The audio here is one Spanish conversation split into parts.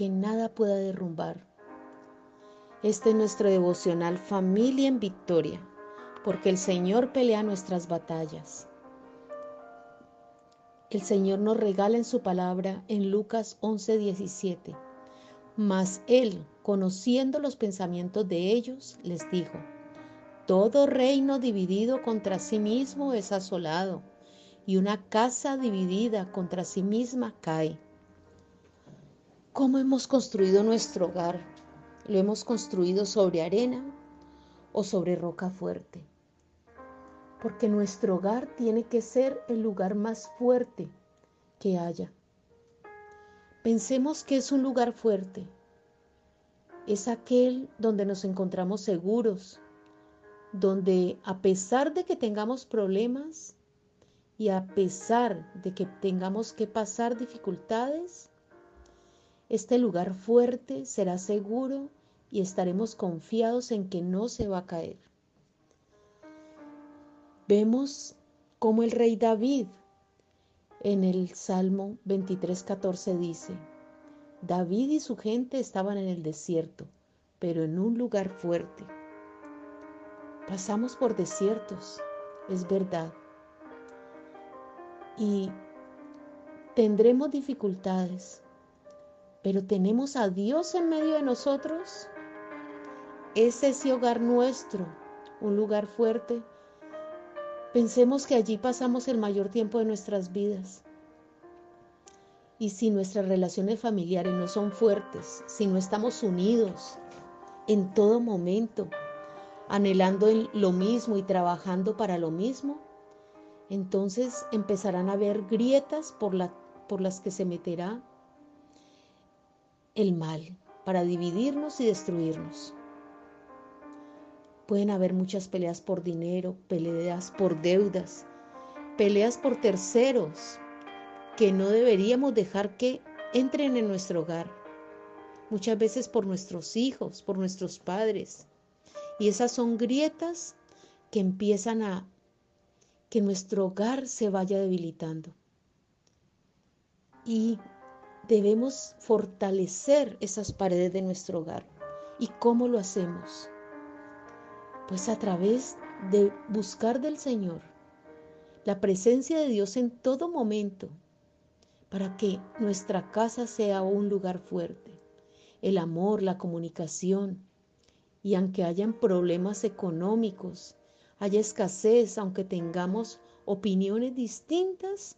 que nada pueda derrumbar. Este es nuestro devocional Familia en Victoria, porque el Señor pelea nuestras batallas. El Señor nos regala en su palabra en Lucas 11:17. Mas Él, conociendo los pensamientos de ellos, les dijo, Todo reino dividido contra sí mismo es asolado y una casa dividida contra sí misma cae. ¿Cómo hemos construido nuestro hogar? ¿Lo hemos construido sobre arena o sobre roca fuerte? Porque nuestro hogar tiene que ser el lugar más fuerte que haya. Pensemos que es un lugar fuerte. Es aquel donde nos encontramos seguros, donde a pesar de que tengamos problemas, y a pesar de que tengamos que pasar dificultades, este lugar fuerte será seguro y estaremos confiados en que no se va a caer. Vemos como el rey David en el Salmo 23:14 dice, David y su gente estaban en el desierto, pero en un lugar fuerte. Pasamos por desiertos, es verdad, y tendremos dificultades, pero tenemos a Dios en medio de nosotros. Es ese hogar nuestro, un lugar fuerte. Pensemos que allí pasamos el mayor tiempo de nuestras vidas. Y si nuestras relaciones familiares no son fuertes, si no estamos unidos en todo momento, anhelando lo mismo y trabajando para lo mismo, entonces empezarán a haber grietas por, por las que se meterá el mal para dividirnos y destruirnos. Pueden haber muchas peleas por dinero, peleas por deudas, peleas por terceros que no deberíamos dejar que entren en nuestro hogar. Muchas veces por nuestros hijos, por nuestros padres. Y esas son grietas que empiezan a que nuestro hogar se vaya debilitando. Y debemos fortalecer esas paredes de nuestro hogar. ¿Y cómo lo hacemos? Pues a través de buscar del Señor la presencia de Dios en todo momento para que nuestra casa sea un lugar fuerte. El amor, la comunicación. Y aunque hayan problemas económicos, haya escasez, aunque tengamos opiniones distintas,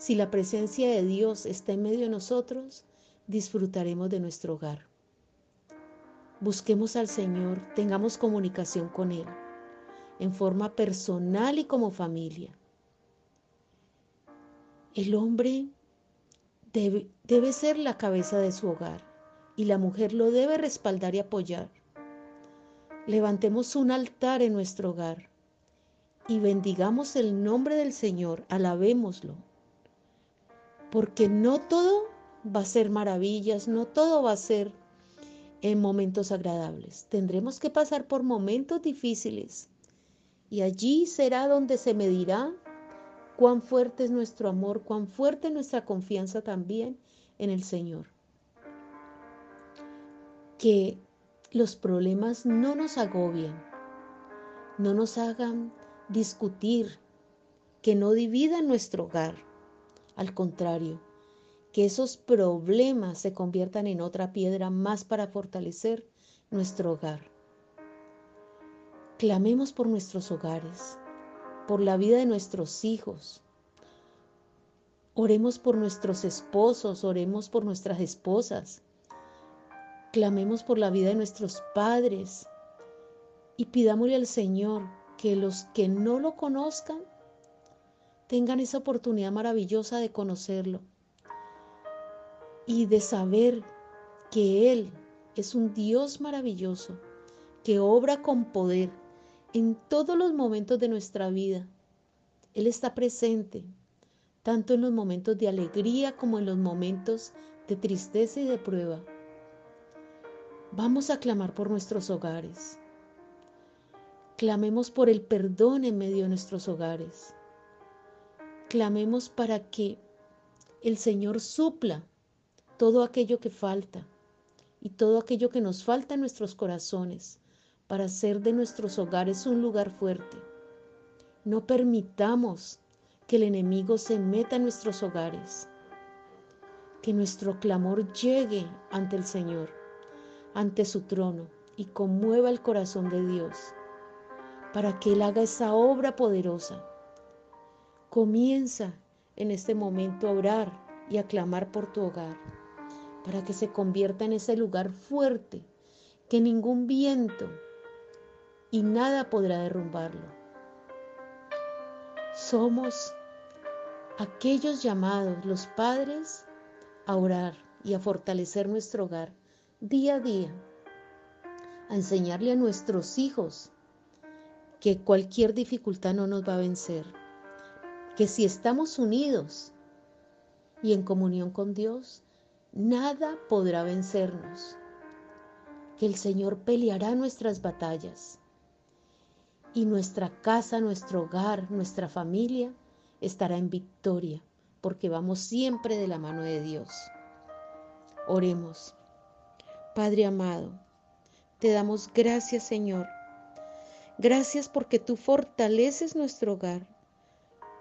si la presencia de Dios está en medio de nosotros, disfrutaremos de nuestro hogar. Busquemos al Señor, tengamos comunicación con Él, en forma personal y como familia. El hombre debe, ser la cabeza de su hogar y la mujer lo debe respaldar y apoyar. Levantemos un altar en nuestro hogar y bendigamos el nombre del Señor, alabémoslo. Porque no todo va a ser maravillas, no todo va a ser en momentos agradables. Tendremos que pasar por momentos difíciles y allí será donde se medirá cuán fuerte es nuestro amor, cuán fuerte es nuestra confianza también en el Señor. Que los problemas no nos agobien, no nos hagan discutir, que no dividan nuestro hogar. Al contrario, que esos problemas se conviertan en otra piedra más para fortalecer nuestro hogar. Clamemos por nuestros hogares, por la vida de nuestros hijos. Oremos por nuestros esposos, oremos por nuestras esposas, Clamemos por la vida de nuestros padres y pidámosle al Señor que los que no lo conozcan tengan esa oportunidad maravillosa de conocerlo y de saber que Él es un Dios maravilloso, que obra con poder en todos los momentos de nuestra vida. Él está presente, tanto en los momentos de alegría como en los momentos de tristeza y de prueba. Vamos a clamar por nuestros hogares. Clamemos por el perdón en medio de nuestros hogares. Clamemos para que el Señor supla todo aquello que falta y todo aquello que nos falta en nuestros corazones para hacer de nuestros hogares un lugar fuerte. No permitamos que el enemigo se meta en nuestros hogares. Que nuestro clamor llegue ante el Señor ante su trono y conmueva el corazón de Dios para que Él haga esa obra poderosa. Comienza en este momento a orar y a clamar por tu hogar para que se convierta en ese lugar fuerte que ningún viento y nada podrá derrumbarlo. Somos aquellos llamados, los padres, a orar y a fortalecer nuestro hogar día a día, a enseñarle a nuestros hijos que cualquier dificultad no nos va a vencer, que si estamos unidos y en comunión con Dios, nada podrá vencernos, que el Señor peleará nuestras batallas y nuestra casa, nuestro hogar, nuestra familia estará en victoria, porque vamos siempre de la mano de Dios. Oremos. Padre amado, te damos gracias Señor. Gracias porque tú fortaleces nuestro hogar.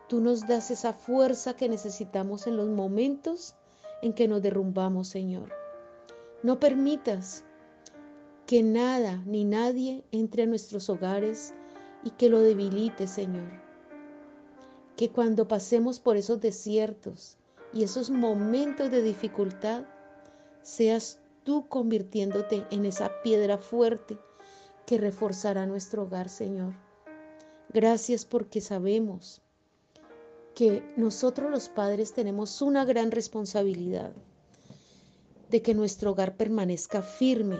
Tú nos das esa fuerza que necesitamos en los momentos en que nos derrumbamos, Señor. No permitas que nada ni nadie entre a nuestros hogares y que lo debilite, Señor. Que cuando pasemos por esos desiertos y esos momentos de dificultad, seas tú convirtiéndote en esa piedra fuerte que reforzará nuestro hogar, Señor. Gracias porque sabemos que nosotros los padres tenemos una gran responsabilidad de que nuestro hogar permanezca firme,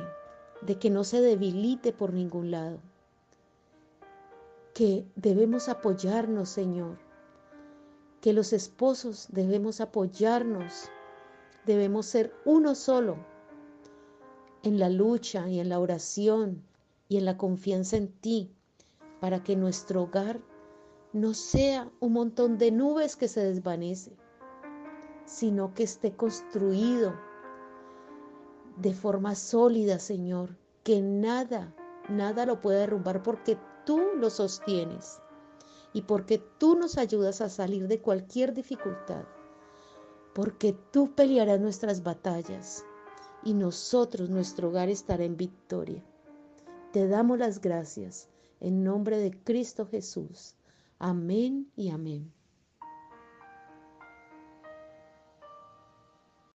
de que no se debilite por ningún lado, que debemos apoyarnos, Señor, que los esposos debemos apoyarnos, debemos ser uno solo en la lucha y en la oración y en la confianza en ti, para que nuestro hogar no sea un montón de nubes que se desvanece, sino que esté construido de forma sólida, Señor, que nada, nada lo pueda derrumbar porque tú lo sostienes y porque tú nos ayudas a salir de cualquier dificultad, porque tú pelearás nuestras batallas y nosotros, nuestro hogar estará en victoria. Te damos las gracias en nombre de Cristo Jesús. Amén y amén.